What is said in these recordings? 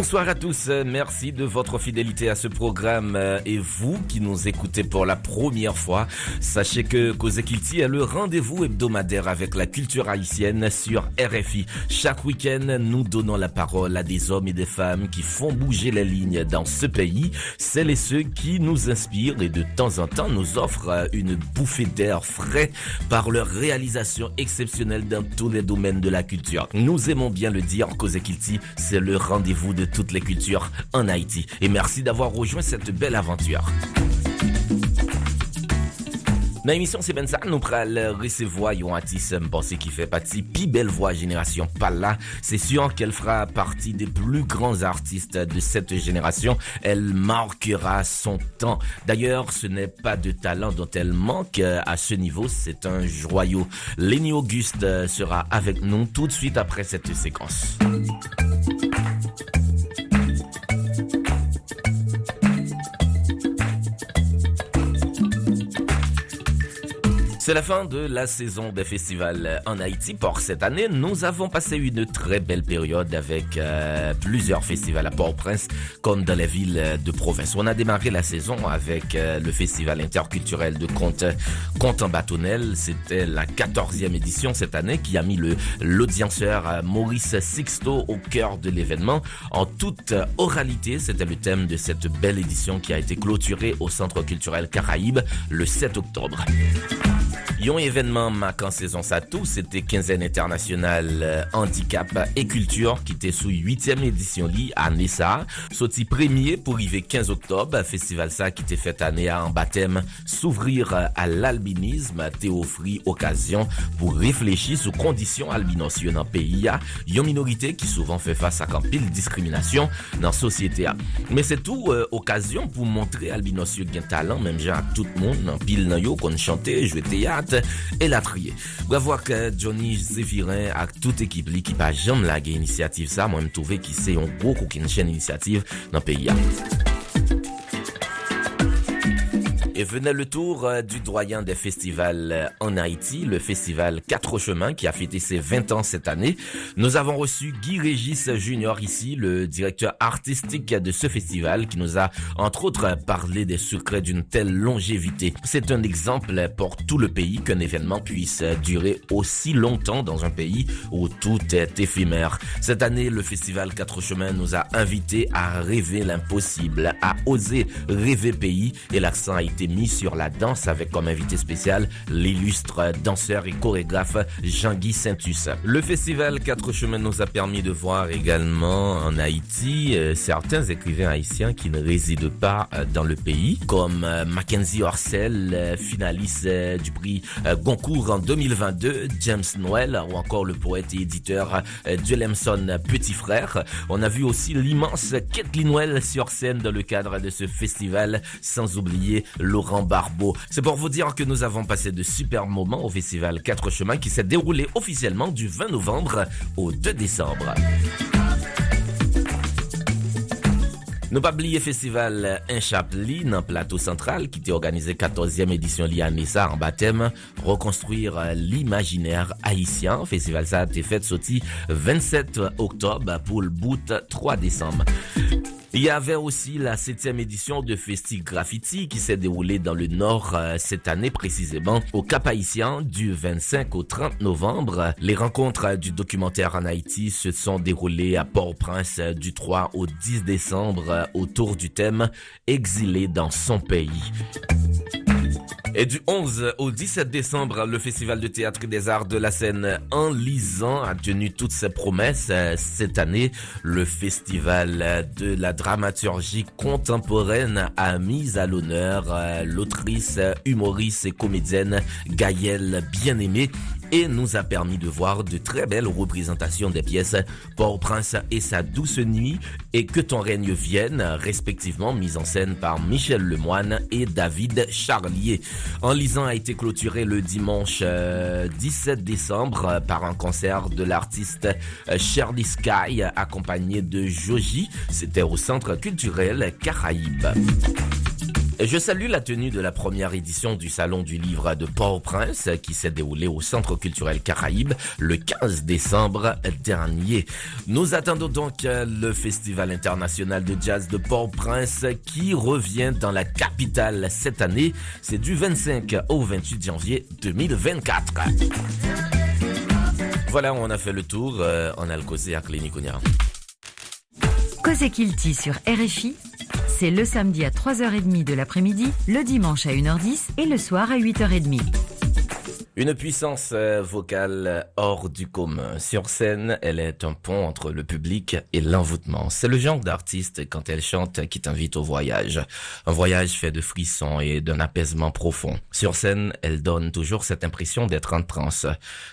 Bonsoir à tous, merci de votre fidélité à ce programme et vous qui nous écoutez pour la première fois, sachez que Kozekilti est le rendez-vous hebdomadaire avec la culture haïtienne sur RFI. Chaque week-end, nous donnons la parole à des hommes et des femmes qui font bouger les lignes dans ce pays, celles et ceux qui nous inspirent et de temps en temps nous offrent une bouffée d'air frais par leur réalisation exceptionnelle dans tous les domaines de la culture. Nous aimons bien le dire, Kozekilti, c'est le rendez-vous de toutes les cultures en Haïti. Et merci d'avoir rejoint cette belle aventure. Dans l'émission C'est ben ça, nous pral recevoir yon artiste m'pense qui fait partie pi belle voix génération Pala. C'est sûr qu'elle fera partie des plus grands artistes de cette génération. Elle marquera son temps. D'ailleurs, ce n'est pas de talent dont elle manque à ce niveau, c'est un joyau. Lenny Auguste sera avec nous tout de suite après cette séquence. C'est la fin de la saison des festivals en Haïti. Pour cette année, nous avons passé une très belle période avec euh, plusieurs festivals à Port-au-Prince comme dans les villes de province. On a démarré la saison avec euh, le festival interculturel de contes Conte en bâtonnel. C'était la 14e édition cette année qui a mis le l'audienceur Maurice Sixto au cœur de l'événement. En toute oralité, c'était le thème de cette belle édition qui a été clôturée au Centre culturel Caraïbe le 7 octobre. Yon événement marquant saison ça tout, c'était quinzaine internationale euh, handicap et culture qui était sous 8e édition li à Nessa. Sauti premier pour arriver 15 octobre, festival ça qui était fait année en baptême, s'ouvrir à l'albinisme, te offrir occasion pour réfléchir sur conditions albinosio dans pays. Yon minorité qui souvent fait face à un pile discrimination dans société. Mais c'est tout euh, occasion pour montrer albinosio gen talent, même genre à tout le monde, pile nan yo qu'on chantait, jouer théâtre, Matt el atriye. Bravo ak Johnny Zevirin ak tout ekip li ki pa jom lage inisiativ sa, mwen m touve ki se yon gro kou ki n chen inisiativ nan peyi ya. Et venait le tour euh, du doyen des festivals euh, en Haïti, le festival Quatre Chemins qui a fêté ses 20 ans cette année. Nous avons reçu Guy Régis Junior ici, le directeur artistique de ce festival qui nous a entre autres parlé des secrets d'une telle longévité. C'est un exemple pour tout le pays qu'un événement puisse durer aussi longtemps dans un pays où tout est éphémère. Cette année, le festival Quatre Chemins nous a invités à rêver l'impossible, à oser rêver pays et l'accent a été sur la danse avec comme invité spécial l'illustre danseur et chorégraphe Jean-Guy Saintus. Le festival Quatre Chemins nous a permis de voir également en Haïti euh, certains écrivains haïtiens qui ne résident pas euh, dans le pays, comme euh, Mackenzie Orcel, euh, finaliste du prix Goncourt en 2022, James Noël ou encore le poète et éditeur Duelemson Petit Frère. On a vu aussi l'immense Kathleen Noël sur scène dans le cadre de ce festival, sans oublier C'est pour vous dire que nous avons passé de super moments au festival Quatre Chemins qui s'est déroulé officiellement du 20 novembre au 2 décembre. Nou pa bliye festival Inchapli nan plateau central ki te organize 14e edisyon li anesa an batem, rekonstruir l'imaginaire haisyen. Festival sa te fet soti 27 oktob pou l'bout 3 décembre. Il y avait aussi la septième édition de Festi Graffiti qui s'est déroulée dans le Nord euh, cette année précisément au Cap Haïtien du 25 au 30 novembre. Les rencontres du documentaire en Haïti se sont déroulées à Port-au-Prince euh, du 3 au 10 décembre euh, autour du thème Exilé dans son pays. Et du 11 au 17 décembre, le Festival de théâtre et des arts de la scène en lisant a tenu toutes ses promesses. Cette année, le Festival de la dramaturgie contemporaine a mis à l'honneur l'autrice, humoriste et comédienne Gaëlle Bien-Aimée et nous a permis de voir de très belles représentations des pièces Port-au-Prince et sa douce nuit et Que ton règne vienne, respectivement mises en scène par Michel Lemoine et David Charlier. En lisant a été clôturé le dimanche 17 euh, décembre par un concert de l'artiste euh, Shirley Sky accompagné de Joji. C'était au Centre culturel Caraïbes. Je salue la tenue de la première édition du Salon du Livre de Port-au-Prince qui s'est déroulée au Centre culturel Caraïbe le 15 décembre dernier. Nous attendons donc le Festival international de jazz de Port-au-Prince qui revient dans la capitale cette année. C'est du 25 au 28 janvier 2024. Voilà, on a fait le tour. Euh, on a le causé à Clinique Cosé Kilti sur RFI c'est le samedi à 3h30 de l'après-midi, le dimanche à 1h10 et le soir à 8h30. Une puissance euh, vocale hors du commun. Sur scène, elle est un pont entre le public et l'envoûtement. C'est le genre d'artiste, quand elle chante, qui t'invite au voyage. Un voyage fait de frissons et d'un apaisement profond. Sur scène, elle donne toujours cette impression d'être en transe,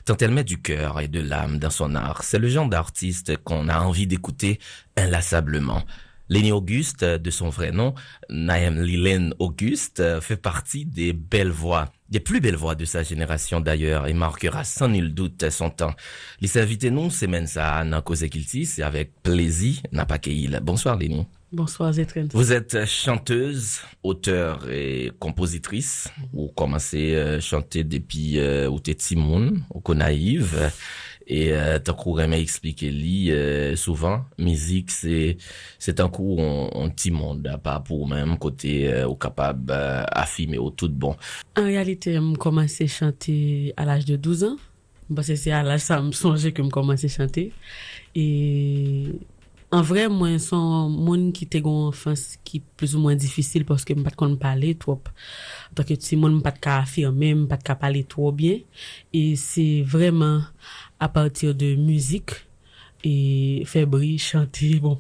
tant elle met du cœur et de l'âme dans son art. C'est le genre d'artiste qu'on a envie d'écouter inlassablement. Lénie Auguste, de son vrai nom, Naïm Lilène Auguste, fait partie des belles voix, des plus belles voix de sa génération d'ailleurs, et marquera sans nul doute son temps. Les invités nous, c'est Mensa Kilti, c'est avec plaisir, Napakeil. Bonsoir Lénie. Bonsoir Zetren. Vous êtes chanteuse, auteure et compositrice. Vous commencez à chanter depuis euh, au Tétimoun, au Conaïve. E euh, tankou reme eksplike li, euh, souvan, mizik se tankou an ti mond pa pou mèm kote euh, ou kapab euh, afime ou tout bon. An realite, m komanse chante al aj de 12 an. Basè se al aj sa m sonje ke m komanse chante. E an vre, mwen son moun ki te gon enfans ki plus ou mwen difisil paske m pat kon m pale trop. Tanke ti moun m pat ka afirme, m pat ka pale trop bien. E se vreman... à partir de musique et faire bruit, chanter. Bon,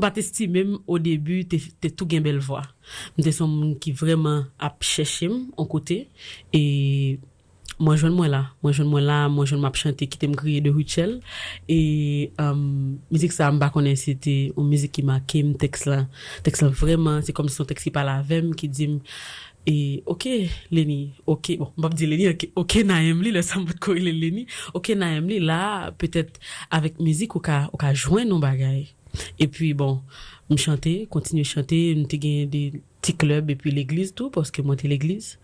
pas t'estimer au début, t'es tout gain belle voix. T'es son qui vraiment a cherché en côté. Et moi je moi là. Moi je moi là. Moi je m'a chanté qui t'aime crier de Richel et euh, musique ça m'a connaît. C'était une musique qui m'a qui texte là. Vraiment c'est comme son texte qui parle avec qui dit et ok, Lenny, ok, bon, on va dire Lenny, ok, ok, Naem li, le il Lenny, ok, Naem li, là, peut-être avec musique, ou ka, ou ka joindre nos bagailles. Et puis, bon, me chanter, continuer chanter, nous gagné des petits clubs et puis l'église tout, parce que moi, t'es l'église.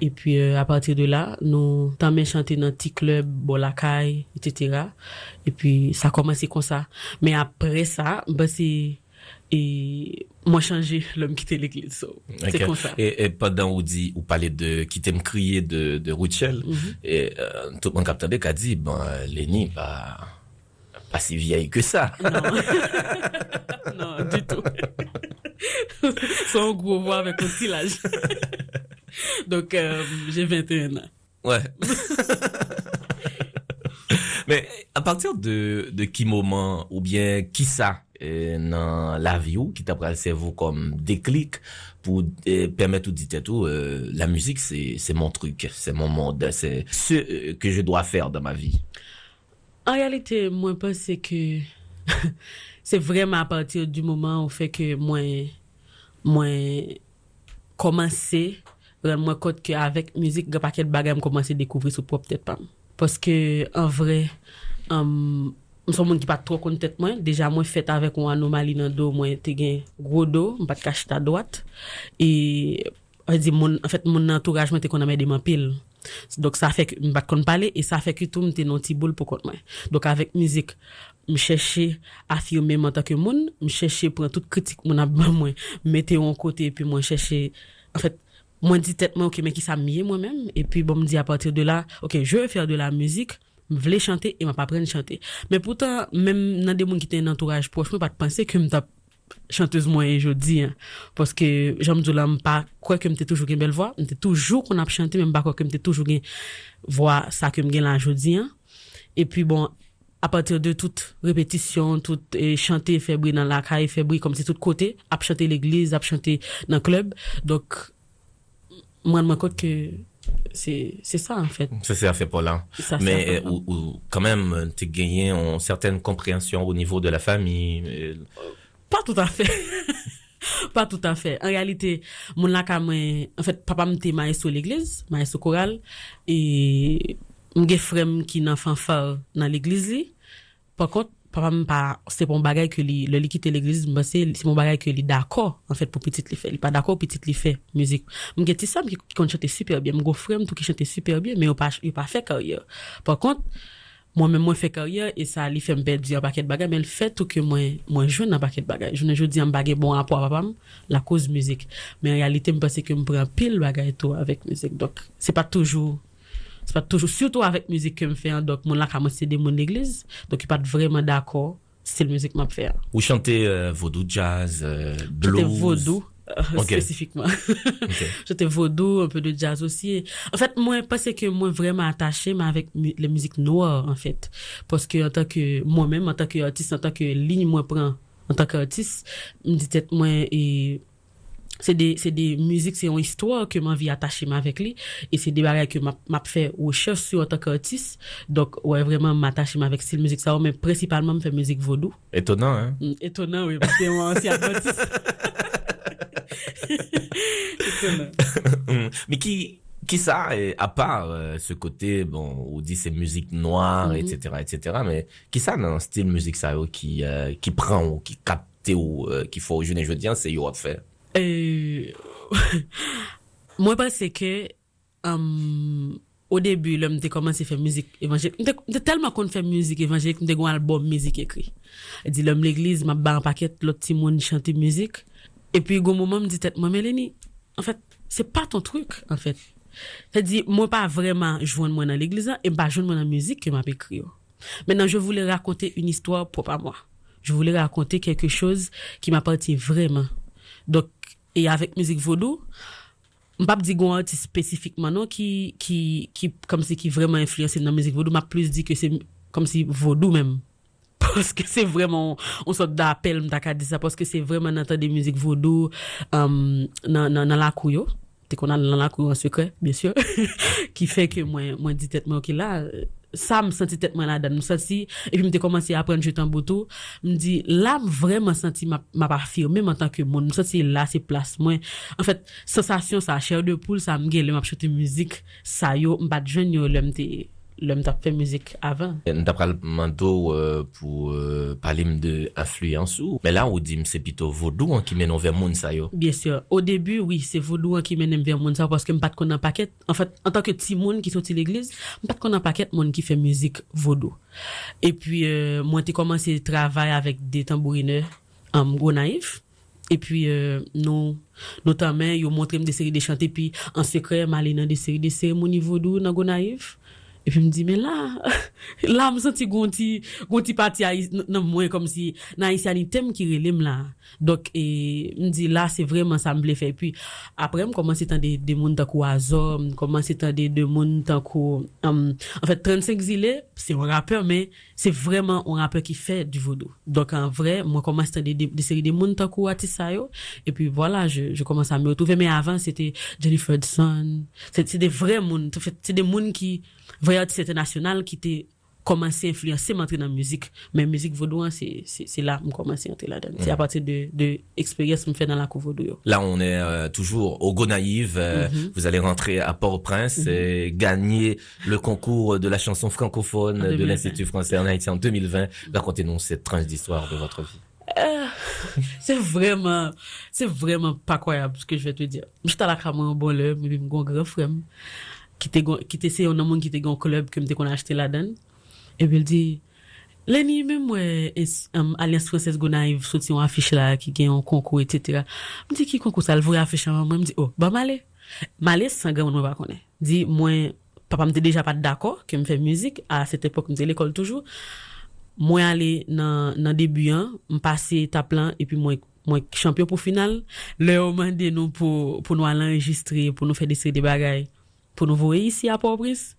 Et puis, euh, à partir de là, nous, t'en chanter dans petit club, bon, etc. Et puis, ça a commencé comme ça. Mais après ça, ben, c'est, et moi changé l'homme quitter l'église c'est comme ça. Et, et pendant où dit ou parler de qui t'aime crier de de Rochelle mm -hmm. et euh, tout le monde capte a dit bon Lénie pas pas si vieille que ça. Non. Non du tout. Son gros voix avec un petit âge donc euh, j'ai 21 ans. Ouais mais à partir de de qui moment ou bien qui ça dans la vie ou qui t'a pris le cerveau comme déclic pour permettre de dire tout euh, la musique c'est c'est mon truc c'est mon monde c'est ce euh, que je dois faire dans ma vie. En réalité moi pense que c'est vraiment à partir du moment où fait que moi moi commencer moi compte que avec musique pas quel bagage commencer à découvrir sur propre tête pas parce que en vrai um, Mwen son moun ki pa tro kontet mwen, deja mwen fet avèk mwen anomali nan do mwen te gen gro do, mwen pat kache ta doat. E, en fèt moun entouraj mwen te kon amè deman pil. Dok sa fèk mwen pat kon pale, e sa fèk yotou mwen te non ti boul pou kont mwen. Dok avèk mizik, mwen chèche afirme mwen tak yo moun, mwen chèche pran tout kritik mwen abman mwen, mette yon kote, epi mwen chèche, en fèt, Mwen di tet mwen, ok, men ki sa miye mwen men, e pi bon mwen di apatir de la, ok, je ve fèr de la müzik, mwen vle chante, e mwen pa pren chante. Men poutan, men nan de moun ki ten entouraj proche, mwen pa te pense ke mwen ta chanteuse mwen e jodi, poske jan mdou la mwen pa kwe ke mwen te toujou gen bel vwa, mwen te toujou kon ap chante, men mwen pa kwe ke mwen te toujou gen vwa sa ke mwen gen la jodi. E pi bon, apatir de tout repetisyon, tout eh, chante febri nan lakay, febri kom se tout kote, ap chante l'eglize, ap chante nan klub, dok... moi je me compte que c'est ça en fait. Ça c'est fait pour là. Ça, Mais euh, ou, ou quand même, tu gagné une certaine compréhension au niveau de la famille. euh, Pas tout à fait. pas tout à fait. En réalité, mon mwen, en fait, papa mte maestro l'église, maestro choral, et mge frem ki nan fanfare nan l'église li. Par contre, papa m pa, se pon bagay ke li, le li kite l'eglise, m se, se pon bagay ke li d'akor, an fèt pou petit li fè, li pa d'akor, petit li fè, müzik. M gen ti sam ki, ki kon chante super bien, m go frem tou ki chante super bien, men yo pa, yo pa fè karyer. Par kont, Mwen men mwen fè karyer, e sa li fèm bel di an paket bagay, men l fè tou ke mwen jwen an paket bagay. Jounen joun di an bagay bon apwa papam, la kouz müzik. Men realite m pasè ke m pren pil bagay tou avèk müzik. Dok, se pa toujou c'est pas toujours, surtout avec musique que je fais, hein. donc, mon là, comme c'est des mon l'église, donc, il pas vraiment d'accord, c'est la musique que je fais. Ou chanter euh, vaudou jazz, euh, blues? J'étais vaudou, euh, spécifiquement. J'étais vaudou, un peu de jazz aussi. En fait, moi, parce que moi, vraiment attaché, mais avec mu- la musique noire, en fait. Parce que, en tant que, moi-même, en tant qu'artiste, en tant que ligne, moi, prends, en tant qu'artiste, me dit et, c'est des, c'est des musiques, c'est une histoire que m'a vie attaché avec lui. Et c'est des bagages que m'a, fait recherche sur en tant. Donc, ouais, vraiment, m'attacher avec style musique ça, mais principalement, me fait musique vaudou. Étonnant, hein? Mm, Étonnant, oui, parce que moi, adventiste. Étonnant. Mais qui, qui ça, euh, à part euh, ce côté, bon, on dit c'est musique noire, etc., etc., mais qui ça dans un style musique ça, qui, euh, qui prend ou qui capte ou euh, qui faut, je ne veux dire, c'est yo faire. Euh, moi, parce que, um, au début, là, j'ai commencé à faire musique évangélique. J'étais tellement qu'on fait musique évangélique, j'ai un album musique écrit. Je dis, l'homme l'église, m'a ban un paquet, l'autre petit monde chante musique. Et puis, au moment, me dit, tête, moi, Mélanie, en fait, c'est pas ton truc, en fait. C'est-à-dire, moi, pas vraiment moi dans l'église, et pas joindre moi dans la musique que m'a écrit. oh. Maintenant, je voulais raconter une histoire propre à moi. Je voulais raconter quelque chose qui m'appartient vraiment. Donc, e avèk müzik vodou, Mpap di gwen artist spesifikman non ki, ki, ki, kom si ki vreman influense nan mizik vodou, map plus di ke se, kom si vodou menm. Poske se vreman, on sot da apel mta ka di sa, poske se vreman natan de mizik vodou um, nan, nan, nan lakou yo. Te konan nan lakou yo an sekre, bien syo. ki fe ke mwen, mwen di tet mwen ki la, sa m senti tet mwen la dan, m senti, epi m te komansi apren jetan botou, m di, la m vreman senti ma, ma pa firme, m an tanke moun, m senti la se plas mwen, an fèt, sensasyon sa, chèr de poule, sa m gè, lè m ap chote müzik, sa yo, m bat jwen yo, lè m te... l'homme t'a fait musique avant Nous avons le manteau euh, pour euh, parler de influence ou, mais là, on dit c'est plutôt vaudou hein, qui mène vers monde ça. Bien sûr. Au début, oui, c'est vaudou qui mène vers mon ça parce que m'pas qu'on un paquet. En fait, en tant que petit monde qui sorti l'église, m'pas qu'on un paquet monde qui fait musique vaudou. Et puis, euh, moi, j'ai commencé à travailler avec des tambourineurs en gros naïf. Et puis, euh, nous, notamment, ils ont montré des séries de chanter, puis en secret, m'aller dans des séries de cérémonies vaudou dans Gonaïf. Et puis, me dit, mais là, là, me senti gonti, gonti parti non, moi, comme si, nan haïtianitem qui relève là. Donc, et, me dit, là, c'est vraiment ça me fait. Puis, après, me commence à des, des monde tant Azor, me commence à des, des monde tant um, en fait, 35 zilé, c'est un rappeur, mais c'est vraiment un rappeur qui fait du vaudou. Donc, en vrai, moi, commence à des, des, des séries de monde tant Atissa yo. Et puis, voilà, je, je commence à me retrouver. Mais avant, c'était Jennifer Hudson. C'est, c'est des vrais monde. En fait, c'est des monde qui, vrais artistes internationaux qui étaient commencé à influencer m'entrer dans la musique mais musique vaudou hein, c'est là que commencé à entrer là-dedans c'est à partir de de expérience que me fait dans la cour vaudou. Là, on est euh, toujours au Gonaïve. euh, Mhm. Vous allez rentrer à Port-au-Prince et gagner le concours de la chanson francophone de 2020. l'Institut français en Haïti en 2020. Racontez-nous cette tranche d'histoire de votre vie. c'est vraiment c'est vraiment pas croyable ce que je vais te dire j'étais à la caméra un bon l'heure mais mon grand frère qui était c'est un homme qui était un club que me qu'on a acheté là-dedans et puis il dit Lenny, même es- um, Alliance Française Gonaïve sorti une affiche là qui gagne un concours, etc. Me dit qui concours ça, le voit affiche moi, me oh, bah malé. Malé, sans grand, moi, pas connaît. Dit, moi, papa m'était déjà pas d'accord que me fait musique. À cette époque, m'était l'école toujours. Moi, aller dans, dans début, hein, m'passer étape là, et puis moi, moi, champion pour finale. Le, on m'a dit nous pour, pour nous aller enregistrer, pour nous faire des séries pour nous voir ici à Port-au-Prince.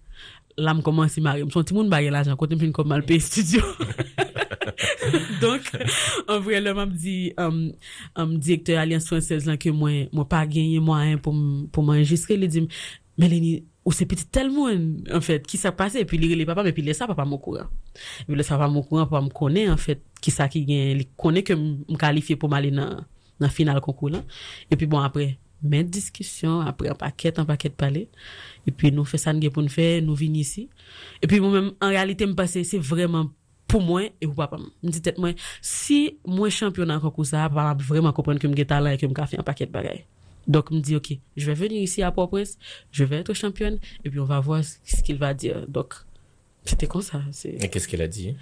Là me commence à marier son petit monde bague l'argent côté me fin comme mal payer studio. Donc en vrai là m'a dit um, um, directeur alliance française là que moi moi pas gagné moyen pour m- pour m'enregistrer il dit Mélanie ou c'est petit tellement, en fait, qui s'est passé, et puis les papa, mais puis les ça, papa m'au courant. Puis les ça, papa m'au courant pour me connaître, en fait, qui ça qui gagne, connaît que me qualifié pour m'aller dans, dans final concours là. Et puis bon, après, mais discussion, après un paquet, un paquet de parler. Et puis nous fait ça, nous pour nous faire, nous venons ici. Et puis moi-même, en réalité, me passer, c'est vraiment pour moi et pour papa. Je dis peut-être moi, si moi champion dans concours ça, papa vraiment comprendre que je talent et que je fait un paquet de bagages. Donc, me dit, OK, je vais venir ici à Port-au-Prince, je vais être championne, et puis on va voir ce qu'il va dire. Donc, c'était comme ça. Et qu'est-ce qu'il a dit?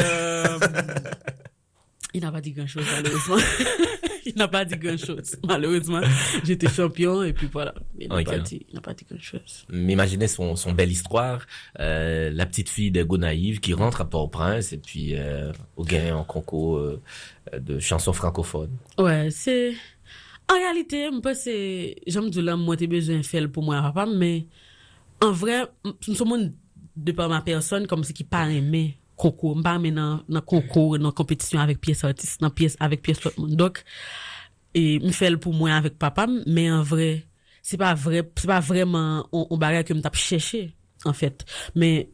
Euh, il n'a pas dit grand-chose, malheureusement. il n'a pas dit grand-chose. Malheureusement, j'étais champion, et puis voilà. Il n'a pas, dit, pas dit grand-chose. M'imaginez son, son belle histoire, euh, la petite fille de Gonaïve qui rentre à Port-au-Prince, et puis euh, au gain en concours euh, de chansons francophones. Ouais, c'est En realite, mwen pa se, jom djou la mwen te bezwen fel pou mwen rapam, men, an vre, mwen sou moun de pa ma person, kom se ki pa reme konkou, mwen pa reme nan konkou, nan kompetisyon avek piyes artist, nan piyes avek piyes lot moun. Dok, mwen fel pou mwen avek papam, men an vre, se pa vre, se pa vreman, on bagay ke mwen tap cheshe, an fet. Men,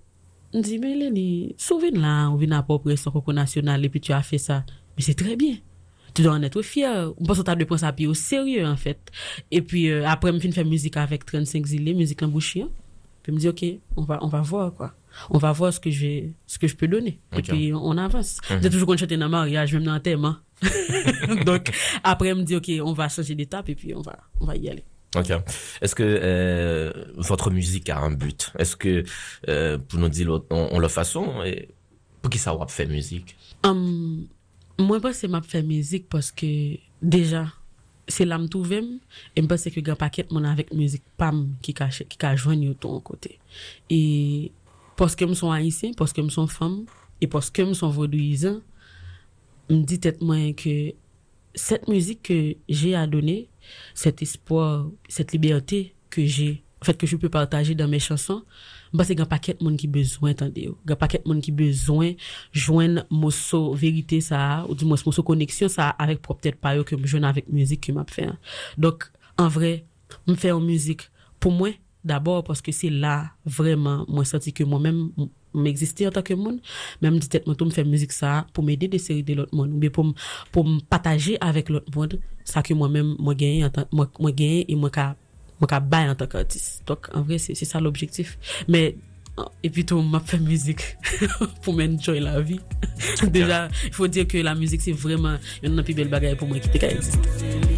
mwen di, men lè ni, sou vin la, ou vin apopre son konkou nasyonal, epi tu a fe sa, men se tre bien. tu dois en être fier. On pense au de prendre ça au sérieux, en fait. Et puis, euh, après, je faire musique avec 35 zilés, musique en bouchien. Puis, je me dis, OK, on va, on va voir, quoi. On va voir ce que je ce que je peux donner. Et puis, on avance. Mm J'ai toujours chante dans le mariage, même dans un thème, hein. Donc, après, je me dis, OK, on va changer d'étape et puis on va, on va y aller. Ok. Est-ce que euh, votre musique a un but? Est-ce que, euh, pour nous dire on, on le façon, et pour qui ça va faire musique? Um, Mwen pa se map fè mizik paske deja se lam touvem e mpa se ke gen paket mwen avèk mizik pam ki ka jwen yo ton kote. E paske m son haisyen, paske m son fam, e paske m son vodouizan, m di tèt mwen ke set mizik ke jè a donè, set espoir, set libertè ke jè, fèt ke jè pè partajè dan mè chanson, Ba se gen paket moun ki bezwen tande yo. Gen paket moun ki bezwen jwen moso verite sa ou di moso koneksyon sa avek proptet pa yo ke m jwen avek mouzik ki m ap fè. Dok, an vre, m fè an mouzik pou mwen, dabor, paske se la vreman mwen santi ke mwen mèm m eksiste an tak ke moun, mèm di tèt mwen tou m fè mouzik sa pou m ede de seri de lot moun. Pou m pataje avek lot moun, sa ke mwen mèm mwen genye mwen genye e mwen ka mwen ka bay an tak artist. Dok, an vre, se sa l'objektif. Me, epi tou, mwen ap fè müzik pou mwen enjoy la vi. Deja, il faut dire que la müzik se vreman yon nan pi bel bagay pou mwen ki te ka existe.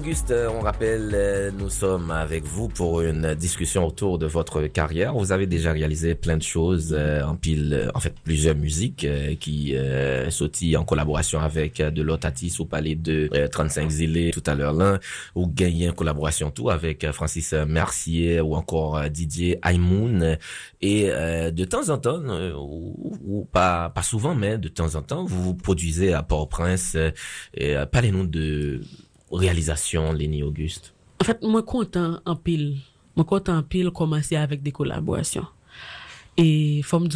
Auguste, euh, on rappelle, euh, nous sommes avec vous pour une discussion autour de votre carrière. Vous avez déjà réalisé plein de choses, euh, en pile, en fait, plusieurs musiques qui euh, en collaboration avec de l'Otatis au Palais de 35 Zélé tout à l'heure là, ou gagné en collaboration tout avec Francis Mercier ou encore Didier Aimoun. Et de temps en temps, ou, pas, pas souvent, mais de temps en temps, vous produisez à Port-au-Prince. Parlez-nous de réalisation, Lénie Auguste? En fait, moi content en pile. Moi content en pile commencer avec des collaborations. Et faut me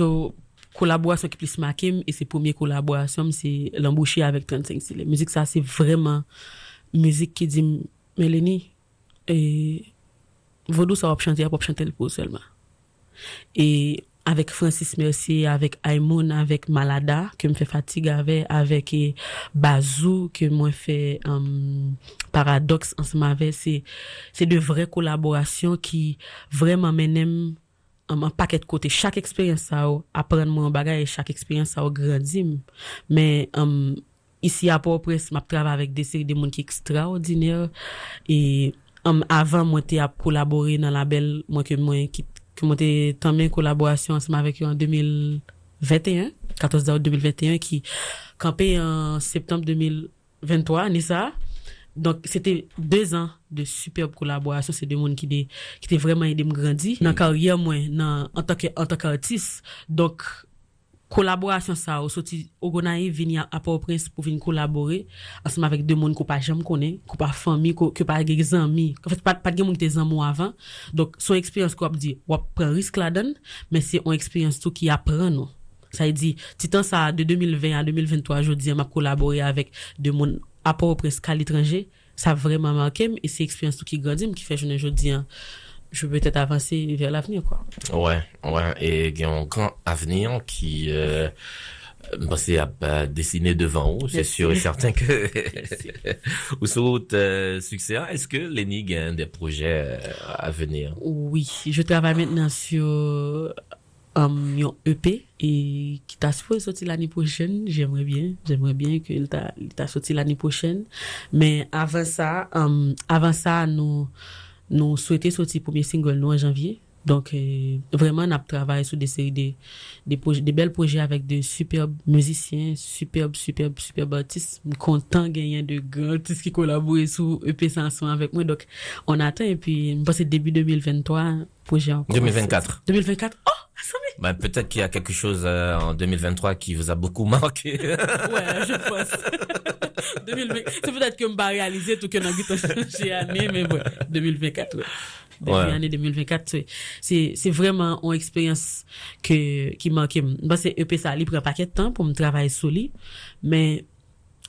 collaboration qui plus marqué, et c'est première collaboration, c'est l'embaucher avec 35 La musique, ça, c'est vraiment musique qui dit, Mélanie, et Vodou, ça va chanter, va chanter le pot seulement. Et avec Francis Mercier, avec Aimoun, avec Malada, que me fait fatigue avec, avec e Bazou, que moi fait um, Paradox ensemble avec, c'est, c'est de vraies collaborations qui vraiment m'aiment um, un paquet e um, de côté. Chaque expérience, ça, apprendre mon bagage et chaque expérience, ça, grandit. Mais, um, ici à Port-au-Prince, je travaille avec des séries de monde qui extraordinaires et, Um, avan mwen te ap kolabori nan label mwen ke mwen ki ki mwote tanmen kolaborasyon anseman vek yo an 2021, 14 da ou 2021, ki kampe an septembe 2023, Nisa. Donk, sete 2 an de superb kolaborasyon, se de moun ki te vreman ide m grandi. Nan karye mwen, nan an tak artist, donk, collaboration ça au sorti Ogonaï vini à Port-au-Prince pour venir collaborer ensemble avec deux monde qu'on pas jamais connaît qu'on pas famille que pas des amis. En fait pas pas de monde tes amis avant. Donc son expérience qu'on dit on prend risque là-dedans mais c'est une expérience tout qui apprend nous. Ça dit titan ça de 2020 à 2023 je dis m'a collaboré avec deux monde à Port-au-Prince à l'étranger ça a vraiment marqué et c'est expérience tout qui grandit qui fait je dis je peux peut-être avancer vers l'avenir, quoi. Ouais, ouais. Et il y a un grand avenir qui, euh, bah, c'est à, dessiner devant vous. C'est sûr et certain que vous souhaitez euh, succès? Est-ce que Lenny a des projets euh, à venir? Oui, je travaille maintenant sur un EP et qui t'a supposé sortir l'année prochaine. J'aimerais bien, j'aimerais bien qu'il t'a sorti l'année prochaine. Mais avant ça, um, avant ça, nous, nous souhaitons sortir le premier single nous en janvier. Donc, euh, vraiment, on a travaillé sur des séries de, des, projets, des belles projets avec de superbes musiciens, superbes, superbes, superbes artistes. Content gagner de grands artistes qui collaborent sur EP Sanson avec moi. Donc, on attend et puis, je pense début 2023, projet encore. 2024. 2024. Oh! Ben, peut-être qu'il y a quelque chose euh, en 2023 qui vous a beaucoup marqué. ouais, je pense. C'est peut-être que je vais réaliser tout que j'ai année, mais ouais, 2024, ouais. L'année 2024, c'est vraiment une expérience que, qui marque. Bah, c'est EP ça, prend un paquet de temps pour me travailler sur lui, mais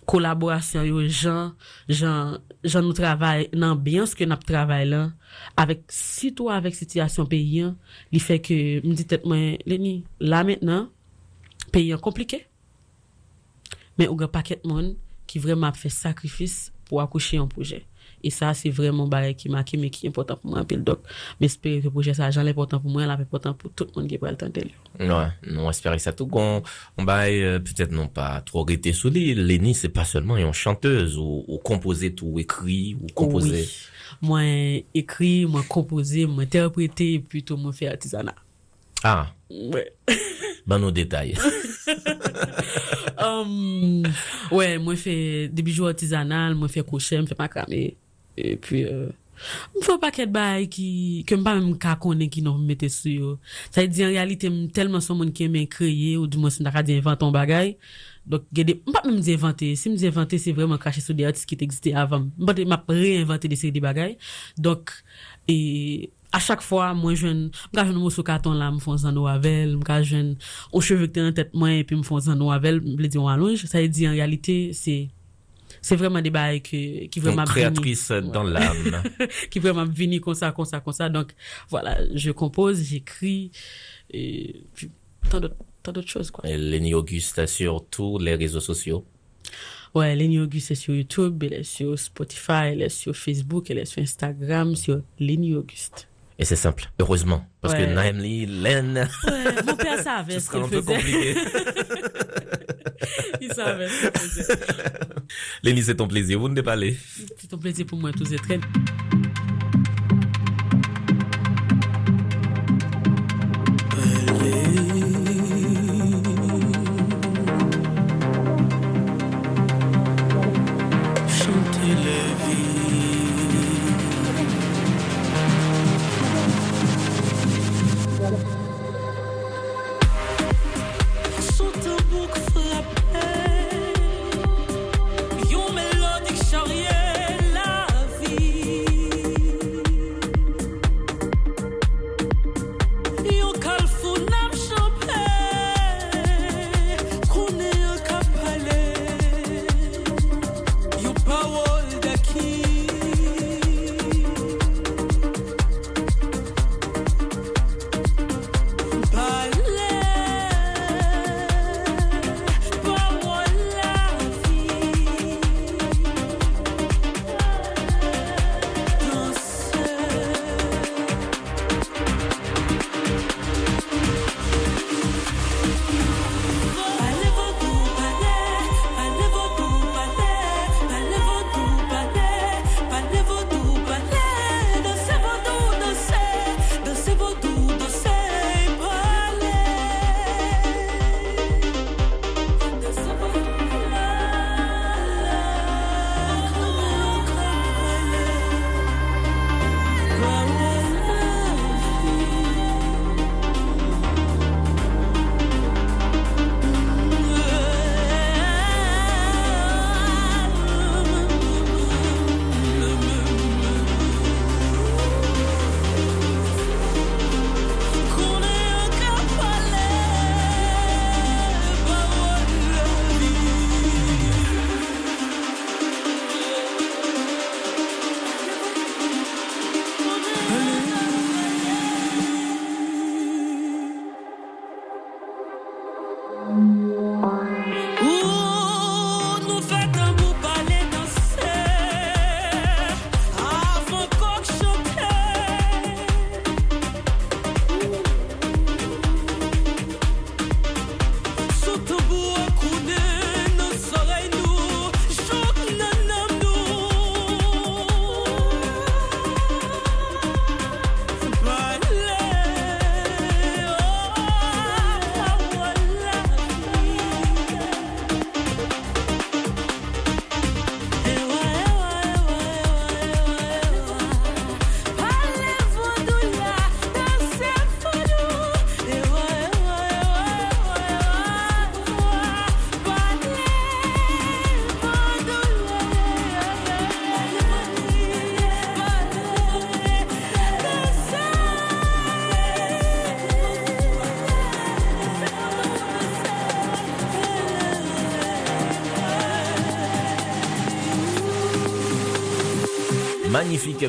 kolaborasyon yo jan, jan, jan nou travay nan biyans ke nap travay lan, avek sito avek sityasyon peyen, li fe ke mdi tet mwen, leni, la mennen, peyen komplike. Men ou gen paket moun ki vreman ap fe sakrifis pou akouche yon proje. E sa se vremen barek ki maki me ki important pou mwen apil dok. Me espere ke proje sa jan l'important pou mwen, l'important pou tout moun ki pou el tante li. Ouè, nou espere sa tou kon. Mbaye, euh, pwetet non pa tro rete sou li. Leni se pa selman yon chanteuse ou kompoze tou ekri ou kompoze. Mwen ekri, mwen kompoze, mwen terprete, pwito mwen fe artizana. Ah, ouais. ban nou detay. um, ouais, mwen fe debijou artizanal, mwen fe kouche, mwen fe makrame. Et puis euh, faut pas qu'être bail qui que pas même ka connaît qui non mettre sur ça veut dire en réalité tellement son monde qui aime créer ou du moins c'est dire inventer un bagage donc gade pas même dire inventer si me dire inventer c'est vraiment cracher sur des artistes qui existaient avant pas m'a réinventer des séries de bagages donc et à chaque fois moi je me jeune morceau carton là me font en avec me jeune au cheveux que en tête moi et puis me font en avec me dire en allonge ça veut dire en réalité c'est c'est vraiment des bails qui, qui vraiment créatrice dans l'âme. Qui vraiment venir comme ça comme ça comme ça. Donc voilà je compose j'écris et puis tant d'autres tant d'autres choses quoi. Et Lénie Auguste sur tous les réseaux sociaux. Ouais Lénie Auguste est sur YouTube elle est sur Spotify elle est sur Facebook elle est sur Instagram sur Lénie Auguste et c'est simple, heureusement. Parce que Naimli, Len. Ouais, mon père savait ce qu'il faisait. un peu compliqué. Il savait ce qu'il faisait. Lénie, c'est ton plaisir. Vous ne pas c'est un plaisir pour moi tous être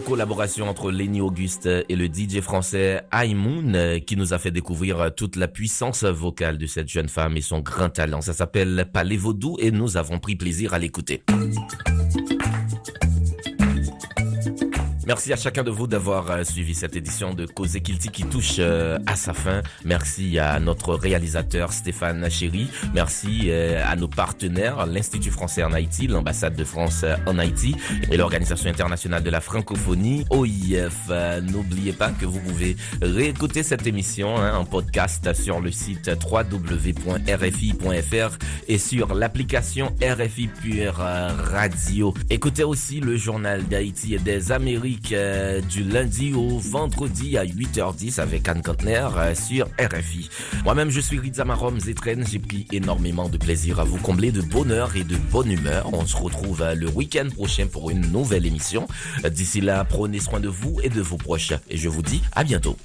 collaboration entre Lenny Auguste et le DJ français Aimoun qui nous a fait découvrir toute la puissance vocale de cette jeune femme et son grand talent. Ça s'appelle Palais Vaudou et nous avons pris plaisir à l'écouter. Merci à chacun de vous d'avoir euh, suivi cette édition de Cause Kilti qui touche euh, à sa fin. Merci à notre réalisateur Stéphane Chéry. Merci euh, à nos partenaires, l'Institut français en Haïti, l'ambassade de France en Haïti et l'Organisation internationale de la francophonie, OIF. N'oubliez pas que vous pouvez réécouter cette émission hein, en podcast sur le site www.rfi.fr et sur l'application RFI Pure Radio. Écoutez aussi le journal d'Haïti et des Amériques euh, du lundi au vendredi à 8h10 avec Anne Kantner euh, sur RFI. Moi-même, je suis Rizamarom Zetren. J'ai pris énormément de plaisir à vous combler de bonheur et de bonne humeur. On se retrouve euh, le week-end prochain pour une nouvelle émission. D'ici là, prenez soin de vous et de vos proches. Et je vous dis à bientôt.